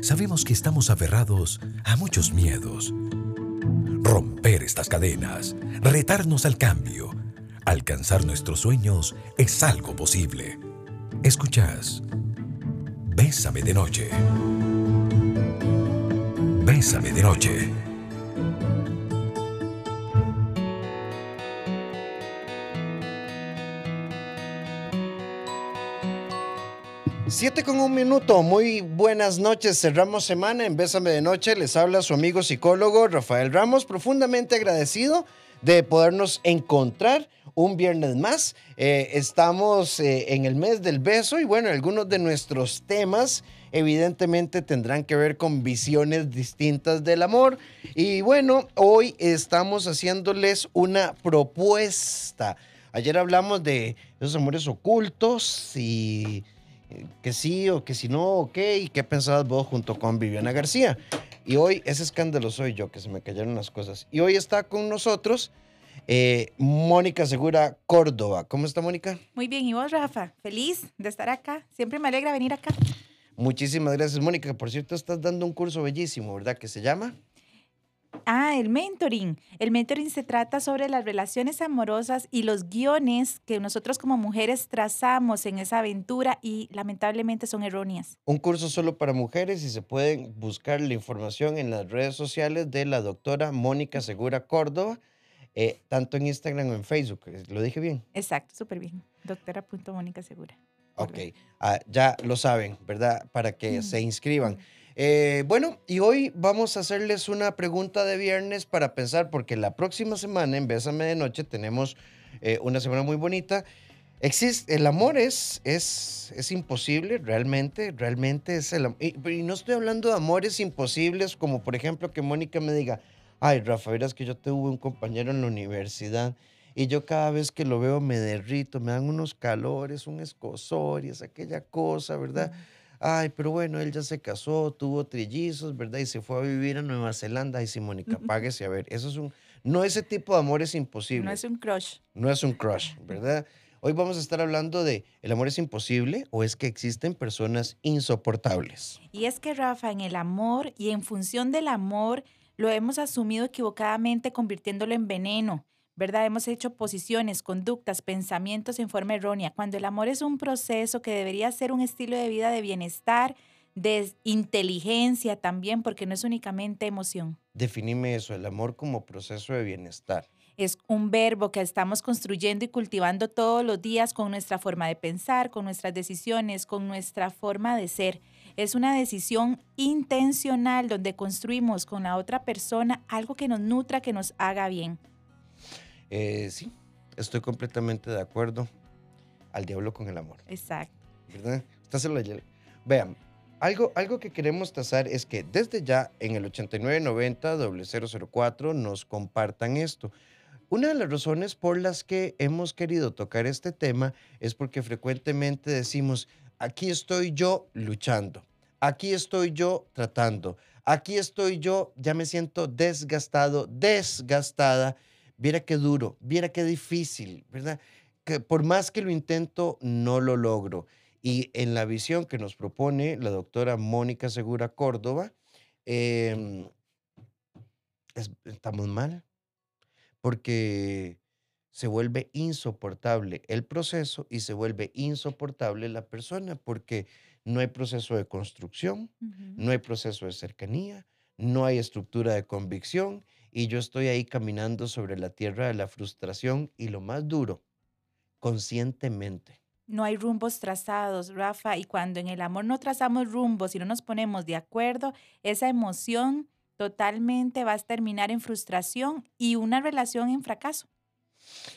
sabemos que estamos aferrados a muchos miedos. Romper estas cadenas, retarnos al cambio, alcanzar nuestros sueños es algo posible. Escuchas. Bésame de noche. Bésame de noche. Siete con un minuto, muy buenas noches, cerramos semana en Bésame de Noche, les habla su amigo psicólogo Rafael Ramos, profundamente agradecido de podernos encontrar un viernes más. Eh, estamos eh, en el mes del beso y bueno, algunos de nuestros temas evidentemente tendrán que ver con visiones distintas del amor. Y bueno, hoy estamos haciéndoles una propuesta. Ayer hablamos de esos amores ocultos y que sí o que si no, ok, y qué pensabas vos junto con Viviana García. Y hoy ese escándalo soy yo, que se me cayeron las cosas. Y hoy está con nosotros eh, Mónica Segura Córdoba. ¿Cómo está Mónica? Muy bien, ¿y vos, Rafa? Feliz de estar acá. Siempre me alegra venir acá. Muchísimas gracias, Mónica. Por cierto, estás dando un curso bellísimo, ¿verdad? Que se llama... Ah, el mentoring. El mentoring se trata sobre las relaciones amorosas y los guiones que nosotros como mujeres trazamos en esa aventura y lamentablemente son erróneas. Un curso solo para mujeres y se pueden buscar la información en las redes sociales de la doctora Mónica Segura Córdoba, eh, tanto en Instagram o en Facebook. ¿Lo dije bien? Exacto, súper bien. Doctora.mónica Segura. Ok, ah, ya lo saben, ¿verdad? Para que se inscriban. Eh, bueno, y hoy vamos a hacerles una pregunta de viernes para pensar, porque la próxima semana en Bésame de Noche tenemos eh, una semana muy bonita. Existe, el amor es, es, es imposible, realmente, realmente es el amor. Y, no estoy hablando de amores imposibles, como por ejemplo que Mónica me diga, ay, Rafa, verás que yo tuve un compañero en la universidad y yo cada vez que lo veo me derrito, me dan unos calores, un escosor y es aquella cosa, ¿verdad? Ay, pero bueno, él ya se casó, tuvo trillizos, ¿verdad? Y se fue a vivir a Nueva Zelanda. Ay, sí, Mónica, páguese a ver. Eso es un, no ese tipo de amor es imposible. No es un crush. No es un crush, ¿verdad? Hoy vamos a estar hablando de ¿el amor es imposible o es que existen personas insoportables? Y es que, Rafa, en el amor y en función del amor lo hemos asumido equivocadamente convirtiéndolo en veneno. ¿Verdad? Hemos hecho posiciones, conductas, pensamientos en forma errónea, cuando el amor es un proceso que debería ser un estilo de vida de bienestar, de inteligencia también, porque no es únicamente emoción. Definime eso, el amor como proceso de bienestar. Es un verbo que estamos construyendo y cultivando todos los días con nuestra forma de pensar, con nuestras decisiones, con nuestra forma de ser. Es una decisión intencional donde construimos con la otra persona algo que nos nutra, que nos haga bien. Eh, sí, estoy completamente de acuerdo. Al diablo con el amor. Exacto. ¿Verdad? Vean, algo, algo que queremos tasar es que desde ya en el 8990-004 nos compartan esto. Una de las razones por las que hemos querido tocar este tema es porque frecuentemente decimos, aquí estoy yo luchando, aquí estoy yo tratando, aquí estoy yo, ya me siento desgastado, desgastada Viera qué duro, viera qué difícil, ¿verdad? Que por más que lo intento, no lo logro. Y en la visión que nos propone la doctora Mónica Segura Córdoba, em, estamos mal, porque se vuelve insoportable el proceso y se vuelve insoportable la persona, porque no hay proceso de construcción, no hay proceso de cercanía, no hay estructura de convicción y yo estoy ahí caminando sobre la tierra de la frustración y lo más duro, conscientemente. No hay rumbos trazados, Rafa, y cuando en el amor no trazamos rumbos y no nos ponemos de acuerdo, esa emoción totalmente va a terminar en frustración y una relación en fracaso.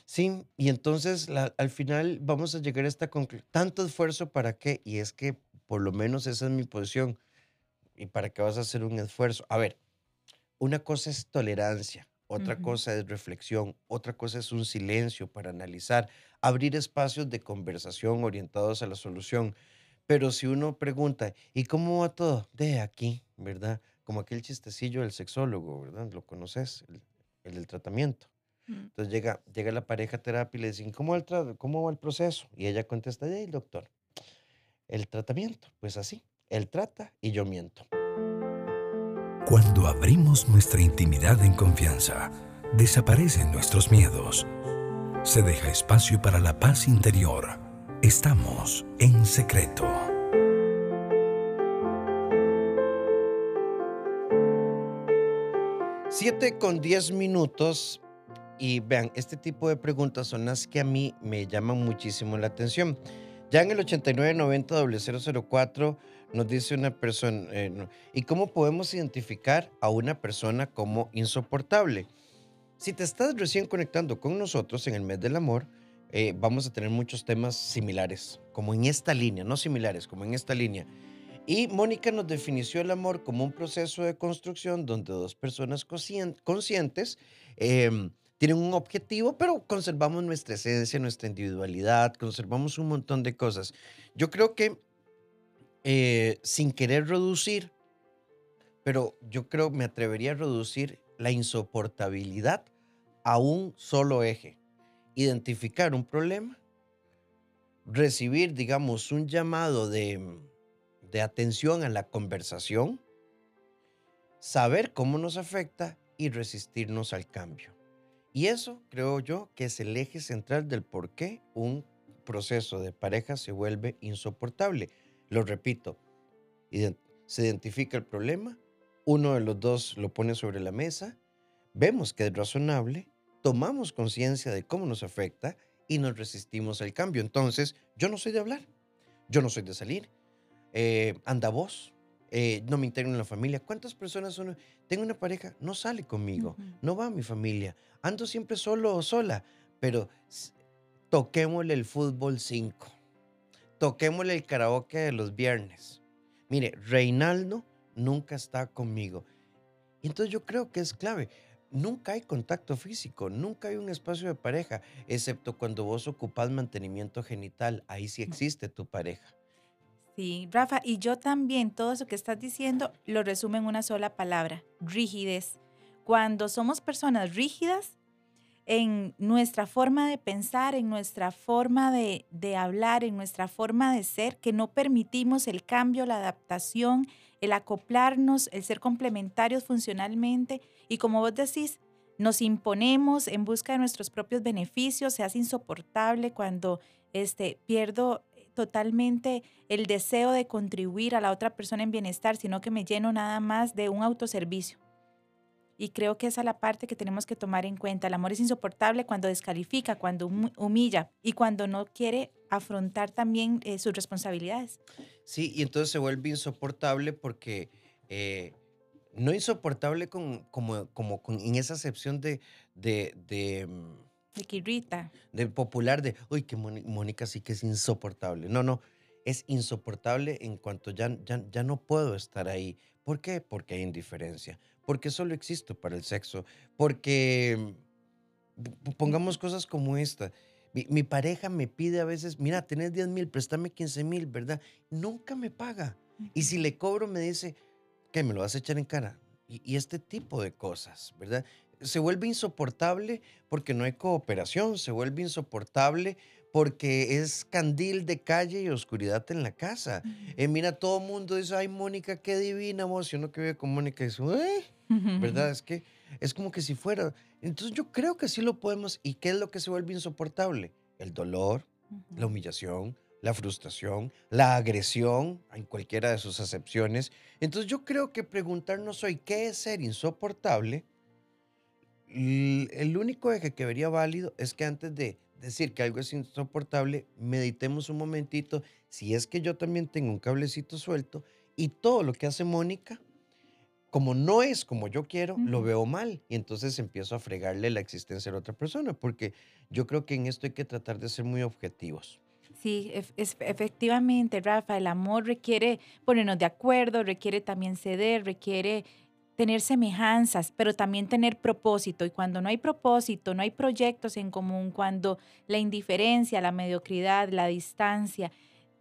Sí, y entonces al final vamos a llegar a esta conclusión. Tanto esfuerzo para qué, y es que por lo menos esa es mi posición. ¿Y para qué vas a hacer un esfuerzo? A ver, una cosa es tolerancia, otra cosa es reflexión, otra cosa es un silencio para analizar, abrir espacios de conversación orientados a la solución. Pero si uno pregunta, ¿y cómo va todo? De aquí, ¿verdad? Como aquel chistecillo del sexólogo, ¿verdad? Lo conoces, el, del tratamiento. Mm. Entonces llega, llega la pareja a terapia y le dicen, ¿cómo va el, cómo va el proceso? Y ella contesta, el doctor, el tratamiento, pues así, él trata y yo miento. Cuando abrimos nuestra intimidad en confianza, desaparecen nuestros miedos. Se deja espacio para la paz interior. Estamos en secreto. Siete con diez minutos. Y vean, este tipo de preguntas son las que a mí me llaman muchísimo la atención. Ya en el 8990-004 nos dice una persona, eh, ¿y cómo podemos identificar a una persona como insoportable? Si te estás recién conectando con nosotros en el mes del amor, eh, vamos a tener muchos temas similares, como en esta línea, no similares, como en esta línea. Y Mónica nos definió el amor como un proceso de construcción donde dos personas conscientes em, tienen un objetivo, pero conservamos nuestra esencia, nuestra individualidad, conservamos un montón de cosas. Yo creo que eh, sin querer reducir, pero yo creo me atrevería a reducir la insoportabilidad a un solo eje. Identificar un problema, recibir, digamos, un llamado de de atención a la conversación, saber cómo nos afecta y resistirnos al cambio. Y eso creo yo que es el eje central del por qué un proceso de pareja se vuelve insoportable. Lo repito, se identifica el problema, uno de los dos lo pone sobre la mesa, vemos que es razonable, tomamos conciencia de cómo nos afecta y nos resistimos al cambio. Entonces, yo no soy de hablar, yo no soy de salir, eh, anda vos, eh, no me integro en la familia. ¿Cuántas personas son? Tengo una pareja, no sale conmigo, no va a mi familia, ando siempre solo o sola, pero toquémosle el fútbol 5, toquémosle el karaoke de los viernes. Mire, Reinaldo nunca está conmigo. Entonces yo creo que es clave. Nunca hay contacto físico, nunca hay un espacio de pareja, excepto cuando vos ocupás mantenimiento genital. Ahí sí existe tu pareja. Sí, Rafa, y yo también, todo eso que estás diciendo lo resumo en una sola palabra, rigidez. Cuando somos personas rígidas en nuestra forma de pensar, en nuestra forma de, de hablar, en nuestra forma de ser, que no permitimos el cambio, la adaptación, el acoplarnos, el ser complementarios funcionalmente, y como vos decís, nos imponemos en busca de nuestros propios beneficios, se hace insoportable cuando este, pierdo totalmente el deseo de contribuir a la otra persona en bienestar, sino que me lleno nada más de un autoservicio. Y creo que esa es la parte que tenemos que tomar en cuenta. El amor es insoportable cuando descalifica, cuando humilla y cuando no quiere afrontar también eh, sus responsabilidades. Sí, y entonces se vuelve insoportable porque eh, no insoportable con, como, como en esa acepción de, de mm, de que irrita. De popular, de, uy, que Mónica sí que es insoportable. No, no, es insoportable en cuanto ya, ya, ya no puedo estar ahí. ¿Por qué? Porque hay indiferencia. Porque solo existo para el sexo. Porque pongamos cosas como esta. Mi, pareja me pide a veces, mira, tenés 10 mil, préstame 15 mil, ¿verdad? Nunca me paga. Y si le cobro, me dice, ¿qué? ¿Me lo vas a echar en cara? Y, y, este tipo de cosas, ¿verdad? se vuelve insoportable porque no hay cooperación, se vuelve insoportable porque es candil de calle y oscuridad en la casa. Eh, mira, todo el mundo dice, ay, Mónica, qué divina voz. Y uno que vive con Mónica dice, ¿eh? ¿verdad? Es que es como que si fuera. Entonces yo creo que sí lo podemos. ¿Y qué es lo que se vuelve insoportable? El dolor, la humillación, la frustración, la agresión, en cualquiera de sus acepciones. Entonces yo creo que preguntarnos hoy qué es ser insoportable el único eje que vería válido es que antes de decir que algo es insoportable, meditemos un momentito si es que yo también tengo un cablecito suelto y todo lo que hace Mónica, como no es como yo quiero, lo veo mal y entonces empiezo a fregarle la existencia a la otra persona, porque yo creo que en esto hay que tratar de ser muy objetivos. Sí, es, efectivamente, Rafa, el amor requiere ponernos de acuerdo, requiere también ceder, requiere tener semejanzas, pero también tener propósito. Y cuando no hay propósito, no hay proyectos en común, cuando la indiferencia, la mediocridad, la distancia,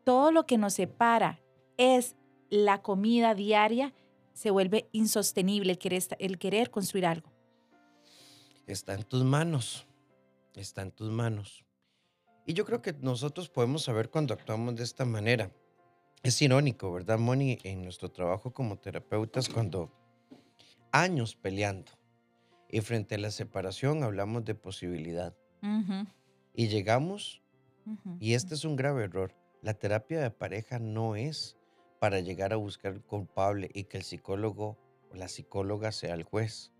todo lo que nos separa es la comida diaria, se vuelve insostenible el querer, construir algo. Está en tus manos, está en tus manos. Y yo creo que nosotros podemos saber cuando actuamos de esta manera. Es irónico, ¿verdad, Moni? En nuestro trabajo como terapeutas, cuando años peleando. Y frente a la separación hablamos de posibilidad. Ujú, Y llegamos, ujú, y este es un grave error, la terapia de pareja no es para llegar a buscar el culpable y que el psicólogo o la psicóloga sea el juez.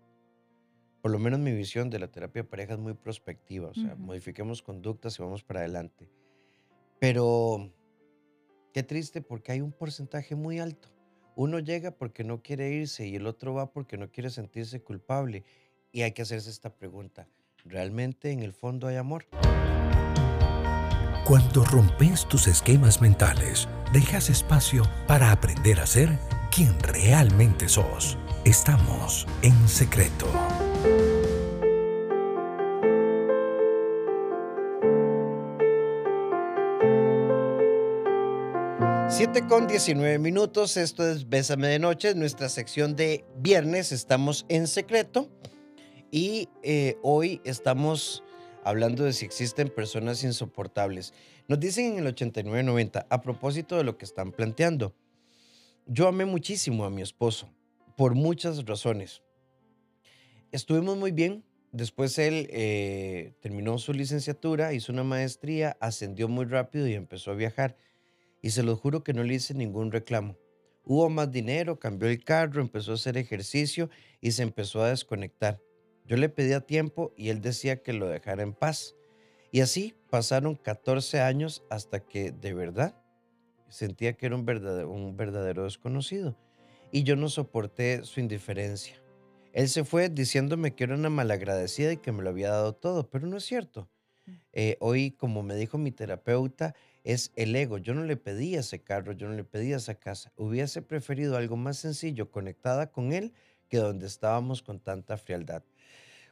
Por lo menos mi visión de la terapia de pareja es muy prospectiva, o sea, Ujú. modifiquemos conductas y vamos para adelante. Pero qué triste porque hay un porcentaje muy alto. Uno llega porque no quiere irse y el otro va porque no quiere sentirse culpable. Y hay que hacerse esta pregunta. ¿Realmente en el fondo hay amor? Cuando rompes tus esquemas mentales, dejas espacio para aprender a ser quien realmente sos. Estamos en secreto. 7 con 19 minutos, esto es Bésame de Noche, nuestra sección de viernes, estamos en secreto y eh, hoy estamos hablando de si existen personas insoportables. Nos dicen en el 8990, a propósito de lo que están planteando, yo amé muchísimo a mi esposo por muchas razones. Estuvimos muy bien, después él eh, terminó su licenciatura, hizo una maestría, ascendió muy rápido y empezó a viajar y se lo juro que no le hice ningún reclamo. Hubo más dinero, cambió el carro, empezó a hacer ejercicio y se empezó a desconectar. Yo le pedía tiempo y él decía que lo dejara en paz. Y así pasaron 14 años hasta que de verdad sentía que era un verdadero, un verdadero desconocido. Y yo no soporté su indiferencia. Él se fue diciéndome que era una malagradecida y que me lo había dado todo, pero no es cierto. Eh, hoy, como me dijo mi terapeuta, es el ego. Yo no le pedí ese carro, yo no le pedí esa casa. Hubiese preferido algo más sencillo, conectada con él, que donde estábamos con tanta frialdad.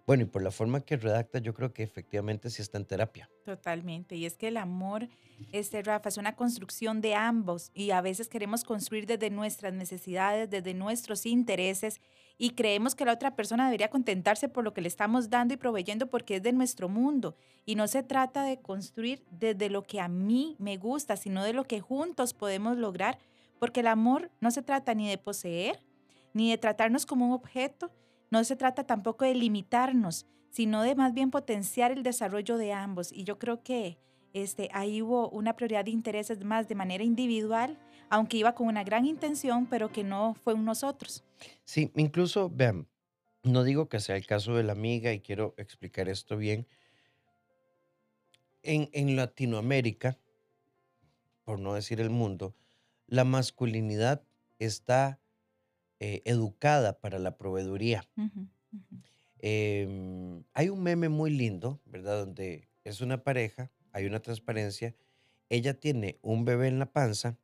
Bueno, y por la forma que redacta, yo creo que efectivamente sí está en terapia. Totalmente. Y es que el amor, este Rafa, es una construcción de ambos y a veces queremos construir desde nuestras necesidades, desde nuestros intereses y creemos que la otra persona debería contentarse por lo que le estamos dando y proveyendo porque es de nuestro mundo. Y no se trata de construir desde lo que a mí me gusta, sino de lo que juntos podemos lograr, porque el amor no se trata ni de poseer, ni de tratarnos como un objeto, no se trata tampoco de limitarnos, sino de más bien potenciar el desarrollo de ambos. Y yo creo que este, ahí hubo una prioridad de intereses más de manera individual, aunque iba con una gran intención, pero que no fue un nosotros. Sí, incluso, vean, no digo que sea el caso de la amiga y quiero explicar esto bien. En, en Latinoamérica, por no decir el mundo, la masculinidad está eh, educada para la proveeduría. Em, hay un meme muy lindo, ¿verdad? Donde es una pareja, hay una transparencia, ella tiene un bebé en la panza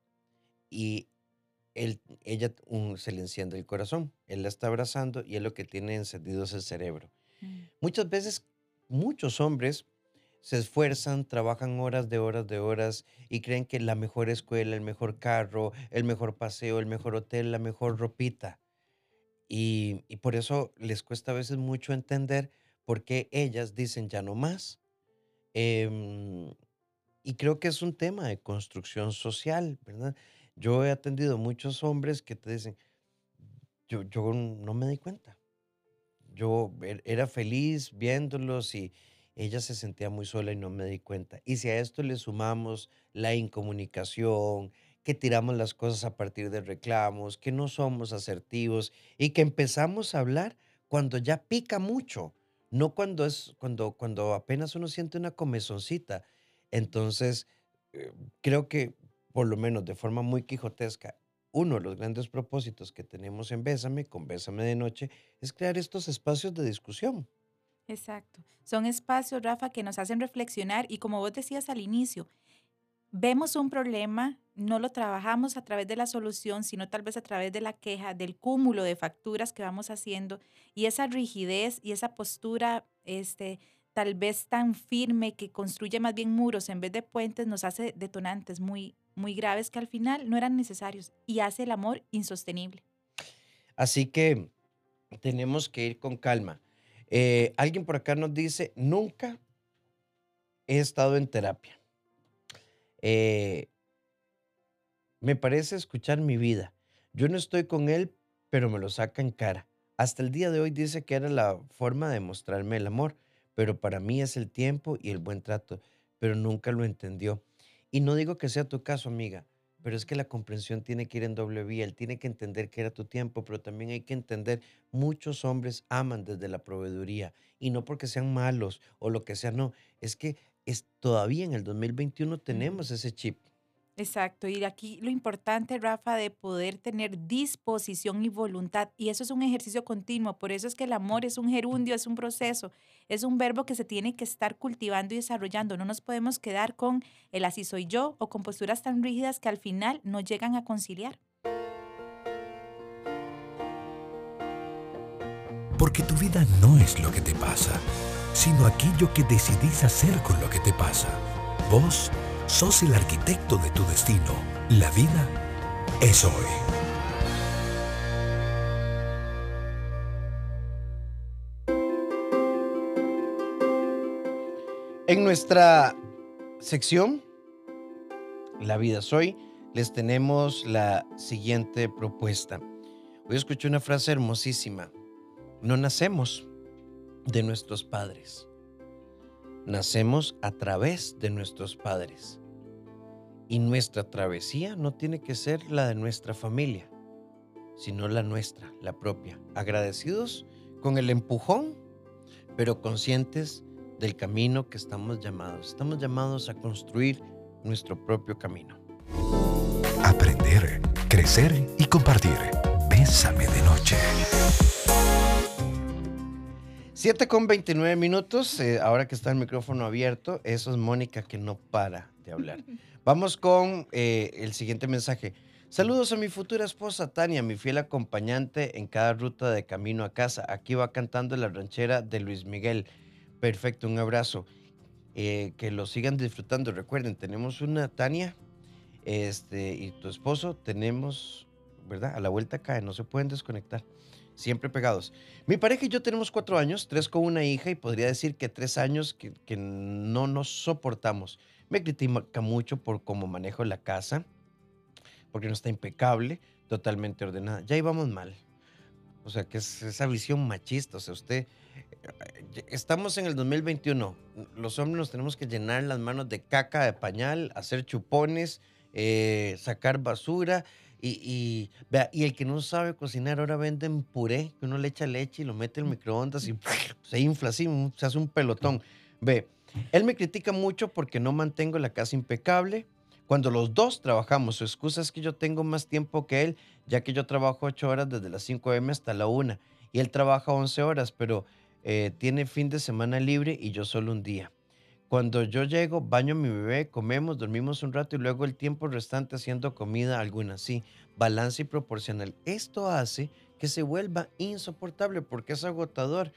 y él, ella un- se le enciende el corazón, él la está abrazando y él lo que tiene encendido es el cerebro. Mm, Muchas veces, muchos hombres se esfuerzan, trabajan horas de horas de horas y creen que la mejor escuela, el mejor carro, el mejor paseo, el mejor hotel, la mejor ropita. Y, y por eso les cuesta a veces mucho entender por qué ellas dicen ya no más. Em, y creo que es un tema de construcción social, ¿verdad? Yo he atendido muchos hombres que te dicen, yo, yo no me di cuenta. Yo er- era feliz viéndolos y ella se sentía muy sola y no me di cuenta. Y si a esto le sumamos la incomunicación, que tiramos las cosas a partir de reclamos, que no somos asertivos y que empezamos a hablar cuando ya pica mucho, no cuando es cuando cuando apenas uno siente una comezoncita. Entonces, eh, creo que por lo menos de forma muy quijotesca, uno de los grandes propósitos que tenemos en Bésame, con Bésame de Noche, es crear estos espacios de discusión. Exacto. Son espacios, Rafa, que nos hacen reflexionar y como vos decías al inicio, vemos un problema, no lo trabajamos a través de la solución, sino tal vez a través de la queja, del cúmulo de facturas que vamos haciendo y esa rigidez y esa postura, este, tal vez tan firme que construye más bien muros en vez de puentes, nos hace detonantes muy, muy graves que al final no eran necesarios y hace el amor insostenible. Así que tenemos que ir con calma. Eh, alguien por acá nos dice, nunca he estado en terapia. Eh, me parece escuchar mi vida. Yo no estoy con él, pero me lo saca en cara. Hasta el día de hoy dice que era la forma de mostrarme el amor, pero para mí es el tiempo y el buen trato, pero nunca lo entendió. Y no digo que sea tu caso, amiga, pero es que la comprensión tiene que ir en doble vía. Él tiene que entender que era tu tiempo, pero también hay que entender, muchos hombres aman desde la proveeduría y no porque sean malos o lo que sea, no, es que es, todavía en el 2021 tenemos ese chip. Exacto, y aquí lo importante, Rafa, de poder tener disposición y voluntad, y eso es un ejercicio continuo, por eso es que el amor es un gerundio, es un proceso, es un verbo que se tiene que estar cultivando y desarrollando, no nos podemos quedar con el así soy yo o con posturas tan rígidas que al final no llegan a conciliar. Porque tu vida no es lo que te pasa, sino aquello que decidís hacer con lo que te pasa. Vos Sos el arquitecto de tu destino. La vida es hoy. En nuestra sección, La vida es hoy, les tenemos la siguiente propuesta. Hoy escuché una frase hermosísima. No nacemos de nuestros padres nacemos a través de nuestros padres. Y nuestra travesía no tiene que ser la de nuestra familia, sino la nuestra, la propia. Agradecidos con el empujón, pero conscientes del camino que estamos llamados. Estamos llamados a construir nuestro propio camino. Aprender, crecer y compartir. Bésame de noche. 7 con 29 minutos, eh, ahora que está el micrófono abierto, eso es Mónica que no para de hablar. Vamos con eh, el siguiente mensaje. Saludos a mi futura esposa Tania, mi fiel acompañante en cada ruta de camino a casa. Aquí va cantando la ranchera de Luis Miguel. Perfecto, un abrazo. Eh, que lo sigan disfrutando. Recuerden, tenemos una Tania este, y tu esposo. Tenemos, ¿verdad? A la vuelta cae, no se pueden desconectar siempre pegados. Mi pareja y yo tenemos cuatro años, tres con una hija y podría decir que tres años que, no nos soportamos. Me critica mucho por cómo manejo la casa, porque no está impecable, totalmente ordenada. Ya íbamos mal. O sea, que es esa visión machista. O sea, usted, eh, estamos en el 2021. Los hombres nos tenemos que llenar las manos de caca, de pañal, hacer chupones, eh, sacar basura y, vea, y el que no sabe cocinar ahora venden puré, que uno le echa leche y lo mete en el microondas y se infla así, se hace un pelotón. Ve, él me critica mucho porque no mantengo la casa impecable. Cuando los dos trabajamos, su excusa es que yo tengo más tiempo que él, ya que yo trabajo ocho horas desde las 5 m hasta la 1 y él trabaja 11 horas, pero eh, tiene fin de semana libre y yo solo un día. Cuando yo llego, baño a mi bebé, comemos, dormimos un rato y luego el tiempo restante haciendo comida alguna. Sí, balance y proporcional. Esto hace que se vuelva insoportable porque es agotador.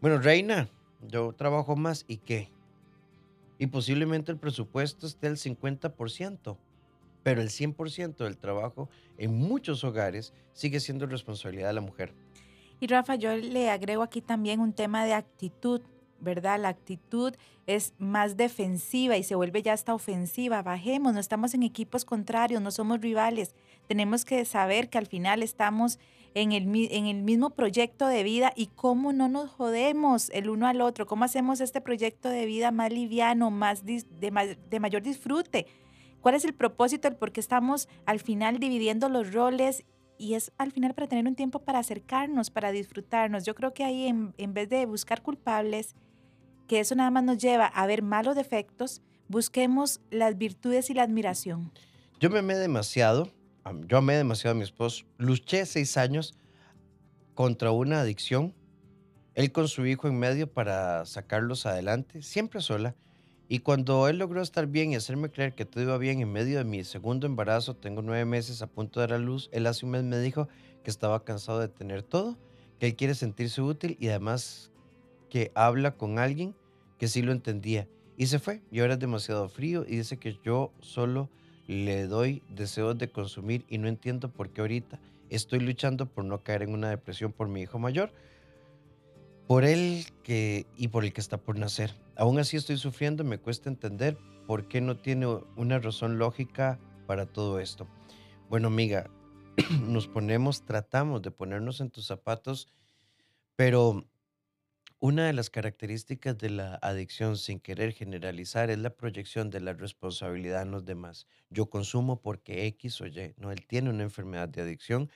Bueno, Reina, yo trabajo más y qué. Y posiblemente el presupuesto esté al 50%, pero el 100% del trabajo en muchos hogares sigue siendo responsabilidad de la mujer. Y Rafa, yo le agrego aquí también un tema de actitud. ¿Verdad? La actitud es más defensiva y se vuelve ya hasta ofensiva. Bajemos, no estamos en equipos contrarios, no somos rivales. Tenemos que saber que al final estamos en el, en el mismo proyecto de vida y cómo no nos jodemos el uno al otro, cómo hacemos este proyecto de vida más liviano, más de, de mayor disfrute. ¿Cuál es el propósito, el por qué estamos al final dividiendo los roles y es al final para tener un tiempo para acercarnos, para disfrutarnos. Yo creo que ahí en, en, vez de buscar culpables, que eso nada más nos lleva a ver malos defectos, busquemos las virtudes y la admiración. Yo me amé demasiado, yo amé demasiado a mi esposo, luché seis años contra una adicción, él con su hijo en medio para sacarlos adelante, siempre sola. Y cuando él logró estar bien y hacerme creer que todo iba bien en medio de mi segundo embarazo, tengo nueve meses a punto de dar a luz, él hace un mes me dijo que estaba cansado de tener todo, que él quiere sentirse útil y además que habla con alguien que sí lo entendía. Y se fue, y ahora es demasiado frío y dice que yo solo le doy deseos de consumir y no entiendo por qué ahorita estoy luchando por no caer en una depresión por mi hijo mayor, por él que, y por el que está por nacer. Aún así estoy sufriendo, me cuesta entender por qué no tiene una razón lógica para todo esto. Bueno, amiga, nos ponemos, tratamos de ponernos en tus zapatos Pero una de las características de la adicción, sin querer generalizar, es la proyección de la responsabilidad en los demás. Yo consumo porque X o Y, no, él tiene una enfermedad de adicción.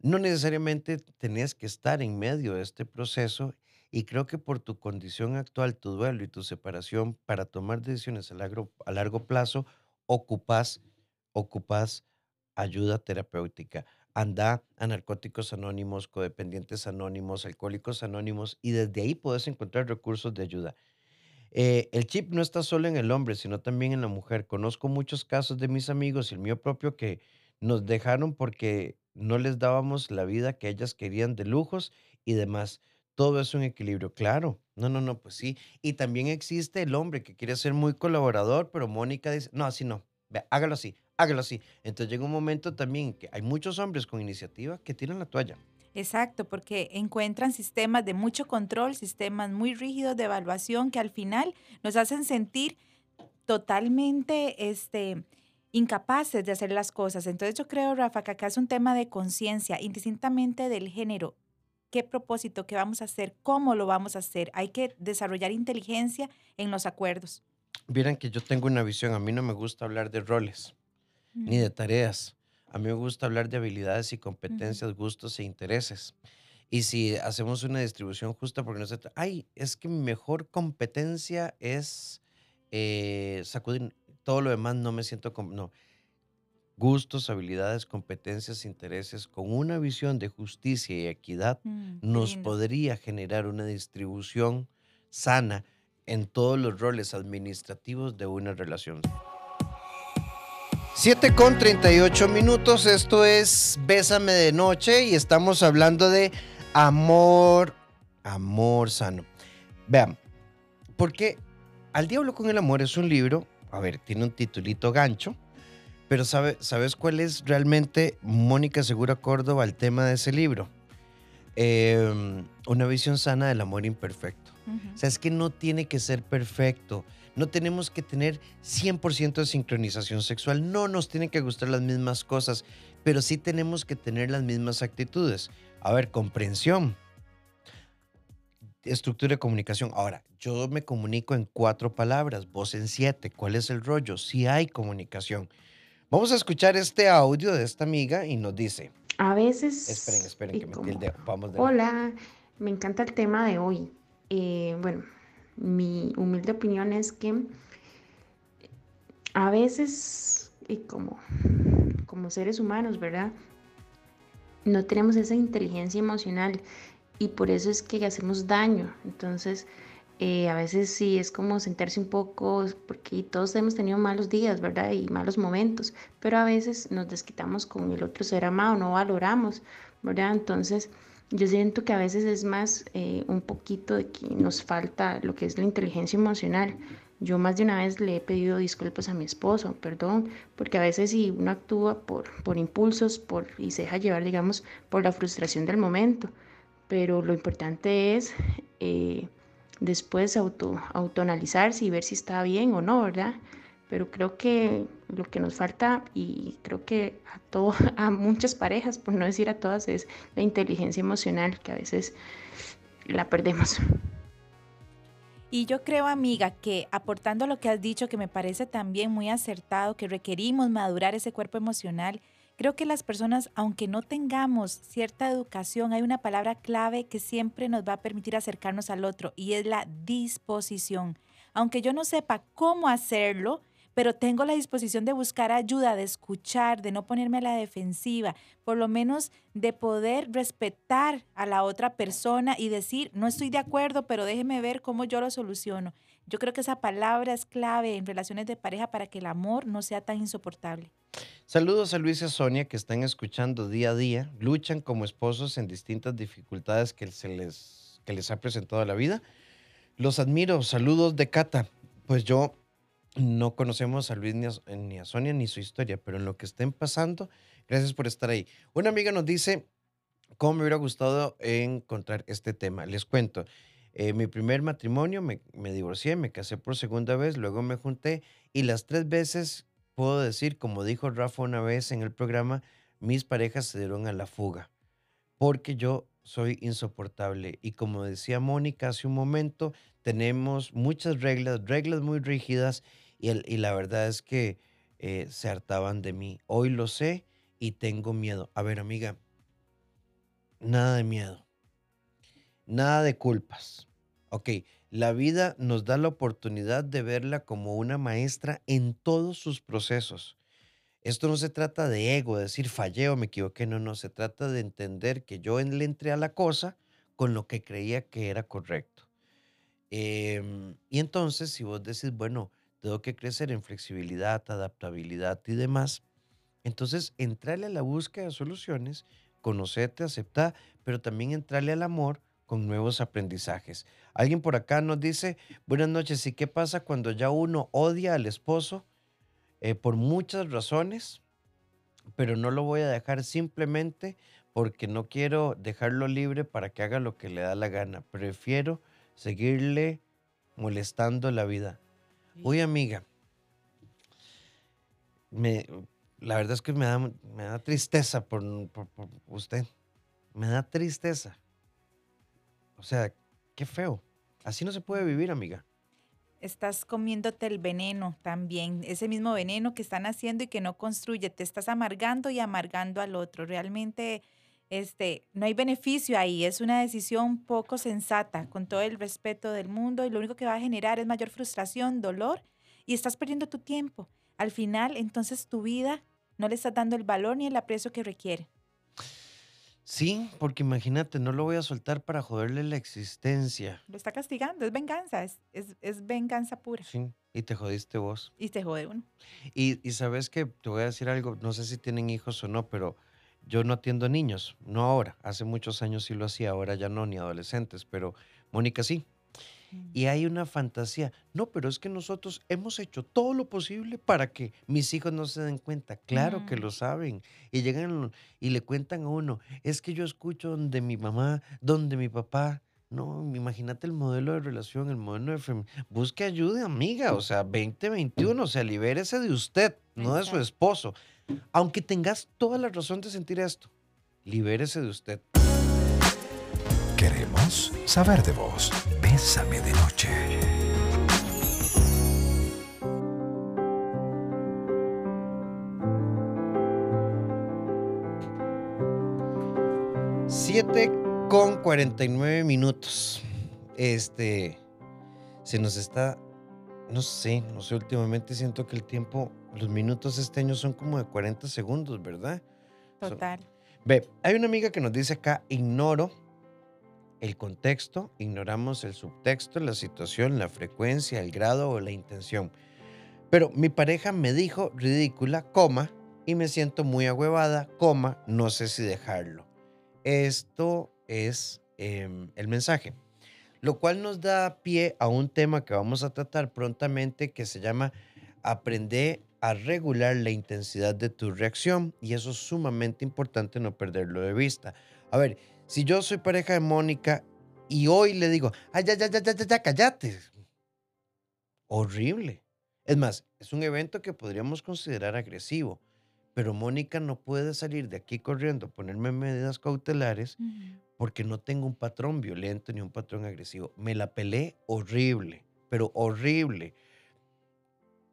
No necesariamente tenés que estar en medio de este proceso y creo que por tu condición actual, tu duelo y tu separación, para tomar decisiones a largo, a largo plazo, ocupas, ocupas ayuda terapéutica anda a Narcóticos Anónimos, Codependientes Anónimos, Alcohólicos Anónimos, y desde ahí puedes encontrar recursos de ayuda. Eh, el chip no está solo en el hombre, sino también en la mujer. Conozco muchos casos de mis amigos y el mío propio que nos dejaron porque no les dábamos la vida que ellas querían de lujos y demás. Todo es un equilibrio, claro. No, no, no, pues sí. Y también existe el hombre que quiere ser muy colaborador, pero Mónica dice, no, así no. Hágalo así hágalo así. Entonces llega un momento también que hay muchos hombres con iniciativa que tiran la toalla. Exacto, porque encuentran sistemas de mucho control, sistemas muy rígidos de evaluación que al final nos hacen sentir totalmente este, incapaces de hacer las cosas. Entonces yo creo, Rafa, que acá es un tema de conciencia, indistintamente del género. ¿Qué propósito, qué vamos a hacer, cómo lo vamos a hacer? Hay que desarrollar inteligencia en los acuerdos. Vieran que yo tengo una visión, a mí no me gusta hablar de roles ni de tareas. A mí me gusta hablar de habilidades y competencias, gustos e intereses. Y si hacemos una distribución justa, porque no se ay, es que mi mejor competencia es eh, sacudir, todo lo demás no me siento como, no. Gustos, habilidades, competencias, intereses, con una visión de justicia y equidad, mm, nos podría generar una distribución sana en todos los roles administrativos de una relación. 7 con 38 minutos, esto es Bésame de Noche y estamos hablando de amor, amor sano. Vean, porque Al Diablo con el Amor es un libro, a ver, tiene un titulito gancho, pero sabe, ¿sabes cuál es realmente Mónica Segura Córdoba el tema de ese libro? Em, una visión sana del amor imperfecto. O sea, es que no tiene que ser perfecto no tenemos que tener 100% de sincronización sexual, no nos tienen que gustar las mismas cosas, pero sí tenemos que tener las mismas actitudes. A ver, comprensión, estructura de comunicación. Ahora, yo me comunico en cuatro palabras, vos en siete. ¿Cuál es el rollo? Si hay comunicación. Vamos a escuchar este audio de esta amiga y nos dice. A veces. Esperen, esperen, que me el Vamos de Hola, me encanta el tema de hoy. Eh, bueno, mi humilde opinión es que a veces, y como, como seres humanos, ¿verdad? No tenemos esa inteligencia emocional y por eso es que hacemos daño. Entonces, eh, a veces sí es como sentarse un poco, porque todos hemos tenido malos días, ¿verdad? Y malos momentos, pero a veces nos desquitamos con el otro ser amado, no valoramos, ¿verdad? Entonces, yo siento que a veces es más eh, un poquito de que nos falta lo que es la inteligencia emocional. Yo más de una vez le he pedido disculpas a mi esposo, perdón, porque a veces si uno actúa por, por impulsos por, y se deja llevar, digamos, por la frustración del momento, pero lo importante es eh, después auto, autoanalizarse y ver si está bien o no, ¿verdad? Pero creo que lo que nos falta y creo que a todo, a muchas parejas, por no decir a todas, es la inteligencia emocional que a veces la perdemos. Y yo creo, amiga, que aportando lo que has dicho, que me parece también muy acertado, que requerimos madurar ese cuerpo emocional, creo que las personas, aunque no tengamos cierta educación, hay una palabra clave que siempre nos va a permitir acercarnos al otro y es la disposición. Aunque yo no sepa cómo hacerlo, pero tengo la disposición de buscar ayuda, de escuchar, de no ponerme a la defensiva, por lo menos de poder respetar a la otra persona y decir, no estoy de acuerdo, pero déjeme ver cómo yo lo soluciono. Yo creo que esa palabra es clave en relaciones de pareja para que el amor no sea tan insoportable. Saludos a Luis y a Sonia que están escuchando día a día, luchan como esposos en distintas dificultades que, se les, que les ha presentado la vida. Los admiro, saludos de Cata. Pues yo no conocemos a Luis ni a, Sonia ni su historia, pero en lo que estén pasando, gracias por estar ahí. Una amiga nos dice, ¿cómo me hubiera gustado encontrar este tema? Les cuento. Eh, mi primer matrimonio, me, me, divorcié, me casé por segunda vez, luego me junté y las tres veces puedo decir, como dijo Rafa una vez en el programa, mis parejas se dieron a la fuga porque yo soy insoportable. Y como decía Mónica hace un momento, tenemos muchas reglas, reglas muy rígidas, y, y la verdad es que eh, se hartaban de mí. Hoy lo sé y tengo miedo. A ver, amiga, nada de miedo, nada de culpas. Ok, la vida nos da la oportunidad de verla como una maestra en todos sus procesos. Esto no se trata de ego, de decir fallé o me equivoqué, no, no, se trata de entender que yo le entré a la cosa con lo que creía que era correcto. Em, y entonces, si vos decís, bueno, tengo que crecer en flexibilidad, adaptabilidad y demás, entonces entrarle a la búsqueda de soluciones, conocerte, aceptar, pero también entrarle al amor con nuevos aprendizajes. Alguien por acá nos dice, buenas noches, ¿y qué pasa cuando ya uno odia al esposo? Eh, por muchas razones, pero no lo voy a dejar simplemente porque no quiero dejarlo libre para que haga lo que le da la gana. Prefiero seguirle molestando la vida. Uy, amiga, me, la verdad es que me da, me da tristeza por, por usted. Me da tristeza. O sea, qué feo. Así no se puede vivir, amiga estás comiéndote el veneno también, ese mismo veneno que están haciendo y que no construye, te estás amargando y amargando al otro. Realmente este, no hay beneficio ahí, es una decisión poco sensata, con todo el respeto del mundo y lo único que va a generar es mayor frustración, dolor y estás perdiendo tu tiempo. Al final, entonces tu vida no le estás dando el valor ni el aprecio que requiere. Sí, porque imagínate, no lo voy a soltar para joderle la existencia. Lo está castigando, es venganza, es, es, venganza pura. Sí, y te jodiste vos. Y te jode uno. Y, y sabes que te voy a decir algo, no sé si tienen hijos o no, pero yo no atiendo niños, no ahora. Hace muchos años sí lo hacía, ahora ya no, ni adolescentes, pero Mónica sí. Y hay una fantasía. No, pero es que nosotros hemos hecho todo lo posible para que mis hijos no se den cuenta. Claro que lo saben. Y llegan y le cuentan a uno, es que yo escucho donde mi mamá, donde mi papá. No, imagínate el modelo de relación, el modelo de Busque ayuda, amiga. O sea, 2021, o sea, libérese de usted, no de su esposo. Aunque tengas toda la razón de sentir esto, libérese de usted. Queremos saber de vos. Bésame de noche. Siete con 49 minutos. Este se nos está, no sé, no sé, últimamente siento que el tiempo, los minutos este año son como de 40 segundos, ¿verdad? Total. ve, hay una amiga que nos dice acá, ignoro el contexto, ignoramos el subtexto, la situación, la frecuencia, el grado o la intención. Pero mi pareja me dijo ridícula, coma, y me siento muy agüevada, coma, no sé si dejarlo. Esto es em, el mensaje, lo cual nos da pie a un tema que vamos a tratar prontamente que se llama aprender a regular la intensidad de tu reacción y eso es sumamente importante no perderlo de vista. A ver, si yo soy pareja de Mónica y hoy le digo, ay, ya, ya, ya, ya, ya, cállate. Horrible. Es más, es un evento que podríamos considerar agresivo, pero Mónica no puede salir de aquí corriendo, ponerme medidas cautelares, porque no tengo un patrón violento ni un patrón agresivo. Me la pelé horrible, pero horrible.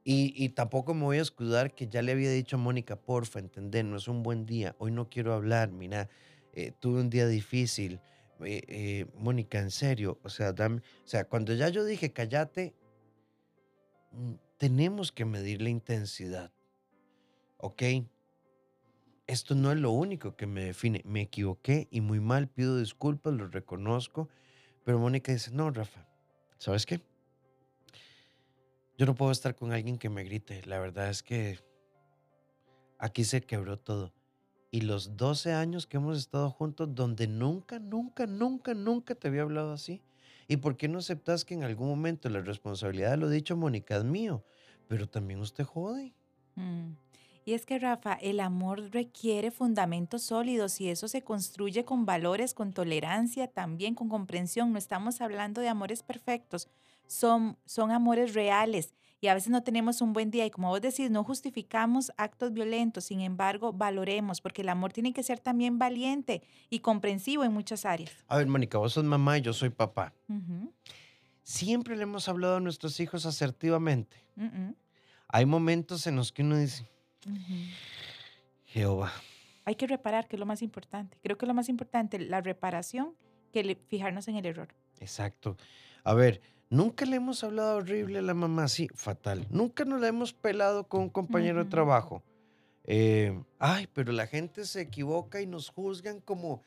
Y, tampoco me voy a escudar que ya le había dicho a Mónica, porfa, entender, no es un buen día, hoy no quiero hablar, mira, eh, tuve un día difícil. Eh, eh, Mónica, en serio, o sea, o sea, cuando ya yo dije cállate, mm, tenemos que medir la intensidad, ¿ok? Esto no es lo único que me define. Me equivoqué y muy mal, pido disculpas, lo reconozco, pero Mónica dice, no, Rafa, ¿sabes qué? Yo no puedo estar con alguien que me grite. La verdad es que aquí se quebró todo y los 12 años que hemos estado juntos donde nunca, nunca, nunca, nunca te había hablado así. ¿Y por qué no aceptas que en algún momento la responsabilidad de lo dicho, Mónica, es mío? Pero también usted jode. Mm. Y es que, Rafa, el amor requiere fundamentos sólidos y eso se construye con valores, con tolerancia, también con comprensión. No estamos hablando de amores perfectos, son, son amores reales y a veces no tenemos un buen día y como vos decís, no justificamos actos violentos, sin embargo, valoremos, porque el amor tiene que ser también valiente y comprensivo en muchas áreas. A ver, Mónica, vos sos mamá y yo soy papá. Siempre le hemos hablado a nuestros hijos asertivamente. Hay momentos en los que uno dice. Jehová, Hay que reparar, que es lo más importante. Creo que lo más importante, la reparación, que fijarnos en el error. exacto. A ver, nunca le hemos hablado horrible a la mamá, sí, fatal. Nunca nos la hemos pelado con un compañero de trabajo. Eh, ay, pero la gente se equivoca y nos juzgan como...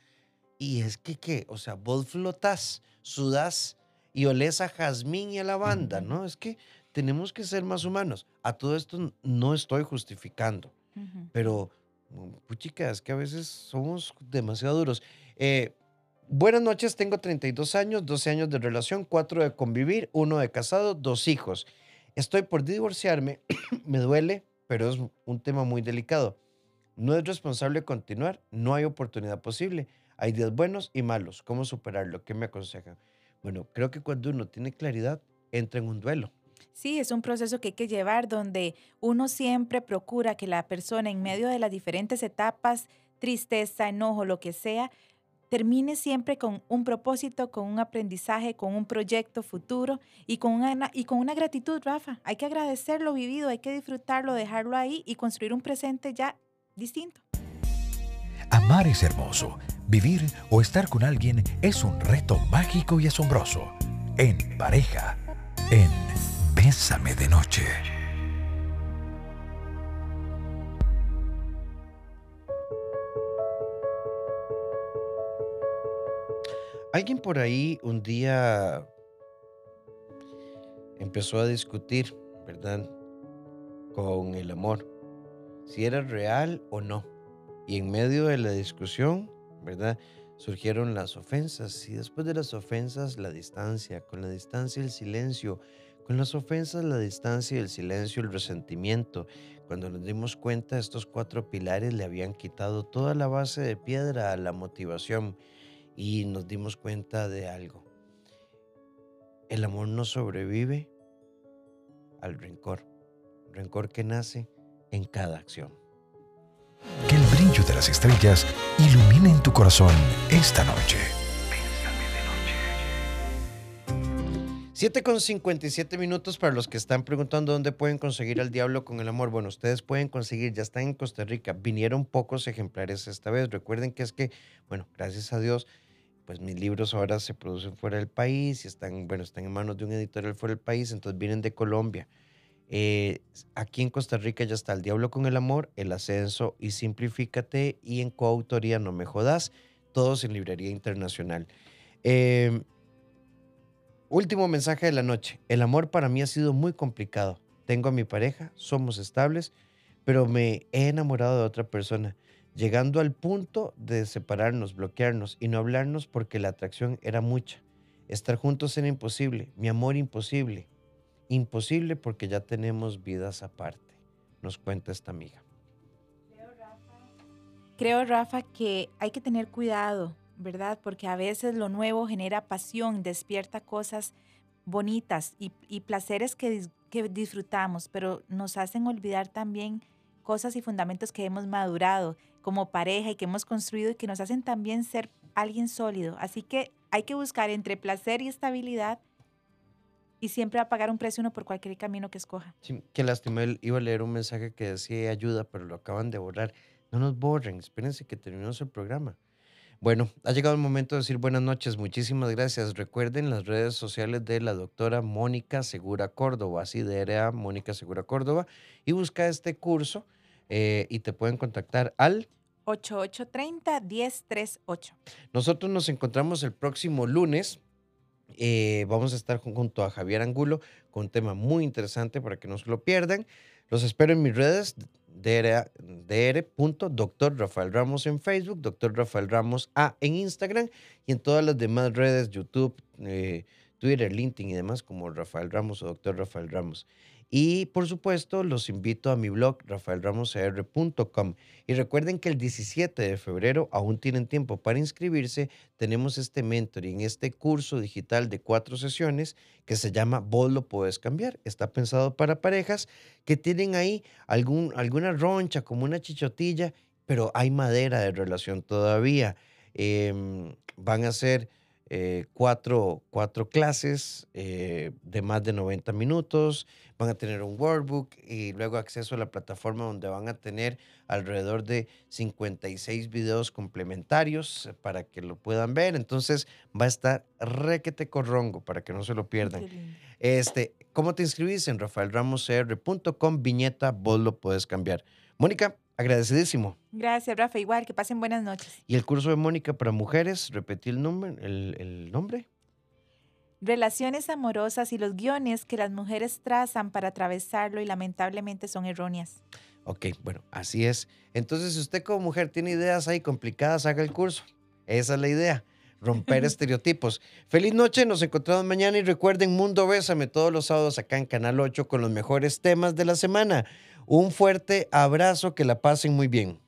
Y es que, ¿qué? O sea, vos flotás, sudás y olés a jazmín y a lavanda. ¿no? Es que tenemos que ser más humanos. A todo esto no estoy justificando. Pero mm, puchica, es que a veces somos demasiado duros. Eh, buenas noches, tengo 32 años, 12 años de relación, 4 de convivir, 1 de casado, 2 hijos. Estoy por divorciarme, me duele, pero es un tema muy delicado. No es responsable continuar, no hay oportunidad posible. Hay días buenos y malos. ¿Cómo superarlo? ¿Qué me aconsejan? Bueno, creo que cuando uno tiene claridad, entra en un duelo. Sí, es un proceso que hay que llevar donde uno siempre procura que la persona en medio de las diferentes etapas, tristeza, enojo, lo que sea, termine siempre con un propósito, con un aprendizaje, con un proyecto futuro y con una, y con una gratitud, Rafa. Hay que agradecer lo vivido, hay que disfrutarlo, dejarlo ahí y construir un presente ya distinto. Amar es hermoso. Vivir o estar con alguien es un reto mágico y asombroso. En pareja. En Bésame de Noche. Alguien por ahí un día empezó a discutir, ¿verdad? Con el amor, si era real o no. Y en medio de la discusión, ¿verdad? Surgieron las ofensas y después de las ofensas la distancia, con la distancia el silencio, con las ofensas la distancia el silencio el resentimiento. Cuando nos dimos cuenta, estos cuatro pilares le habían quitado toda la base de piedra a la motivación y nos dimos cuenta de algo. El amor no sobrevive al rencor, rencor que nace en cada acción. Que el brillo de las estrellas ilumine en tu corazón esta noche. 7 con 57 minutos para los que están preguntando dónde pueden conseguir al diablo con el amor. Bueno, ustedes pueden conseguir, ya están en Costa Rica. Vinieron pocos ejemplares esta vez. Recuerden que es que, bueno, gracias a Dios, pues mis libros ahora se producen fuera del país y están, bueno, están en manos de un editorial fuera del país, entonces vienen de Colombia. Eh, aquí en Costa Rica ya está El Diablo con el Amor, El Ascenso y Simplifícate y en coautoría No Me Jodas, todos en Librería Internacional. Eh, último mensaje de la noche. El amor para mí ha sido muy complicado. Tengo a mi pareja, somos estables, pero me he enamorado de otra persona, llegando al punto de separarnos, bloquearnos y no hablarnos porque la atracción era mucha. Estar juntos era imposible, mi amor imposible. Imposible porque ya tenemos vidas aparte, nos cuenta esta amiga. Creo, Rafa, que hay que tener cuidado, ¿verdad? Porque a veces lo nuevo genera pasión, despierta cosas bonitas y, y placeres que, que disfrutamos, pero nos hacen olvidar también cosas y fundamentos que hemos madurado como pareja y que hemos construido y que nos hacen también ser alguien sólido. Así que hay que buscar entre placer y estabilidad y siempre va a pagar un precio uno por cualquier camino que escoja. Sí, qué lástima, iba a leer un mensaje que decía ayuda, pero lo acaban de borrar. No nos borren, espérense que terminemos el programa. Bueno, ha llegado el momento de decir buenas noches, muchísimas gracias. Recuerden las redes sociales de la doctora Mónica Segura Córdoba, así de Mónica Segura Córdoba, y busca este curso eh, y te pueden contactar al 8830-1038. Nosotros nos encontramos el próximo lunes. Eh, vamos a estar jun- junto a Javier Angulo con un tema muy interesante para que no se lo pierdan. Los espero en mis redes, dr. dr. Rafael Ramos en Facebook, Dr. Rafael Ramos A en Instagram y en todas las demás redes, YouTube, eh, Twitter, LinkedIn y demás como Rafael Ramos o Dr. Rafael Ramos. Y por supuesto, los invito a mi blog rafaelramoscr.com. Y recuerden que el 17 de febrero aún tienen tiempo para inscribirse. Tenemos este mentoring, este curso digital de cuatro sesiones que se llama Vos lo puedes cambiar. Está pensado para parejas que tienen ahí algún, alguna roncha, como una chichotilla, pero hay madera de relación todavía. Em, van a ser eh, cuatro, cuatro, clases eh, de más de 90 minutos, van a tener un workbook y luego acceso a la plataforma donde van a tener alrededor de 56 videos complementarios para que lo puedan ver. Entonces va a estar requete corrongo para que no se lo pierdan. Este, ¿Cómo te inscribís? En rafaelramoscr.com, viñeta, vos lo puedes cambiar. Mónica, Agradecidísimo. Gracias, Rafa. Igual, que pasen buenas noches. ¿Y el curso de Mónica para mujeres? Repetí el nombre. El, nombre. Relaciones amorosas y los guiones que las mujeres trazan para atravesarlo y lamentablemente son erróneas. Ok, bueno, así es. Entonces, si usted como mujer tiene ideas ahí complicadas, haga el curso. Esa es la idea romper estereotipos. Feliz noche, nos encontramos mañana y recuerden Mundo Bésame todos los sábados acá en Canal 8 con los mejores temas de la semana. Un fuerte abrazo, que la pasen muy bien.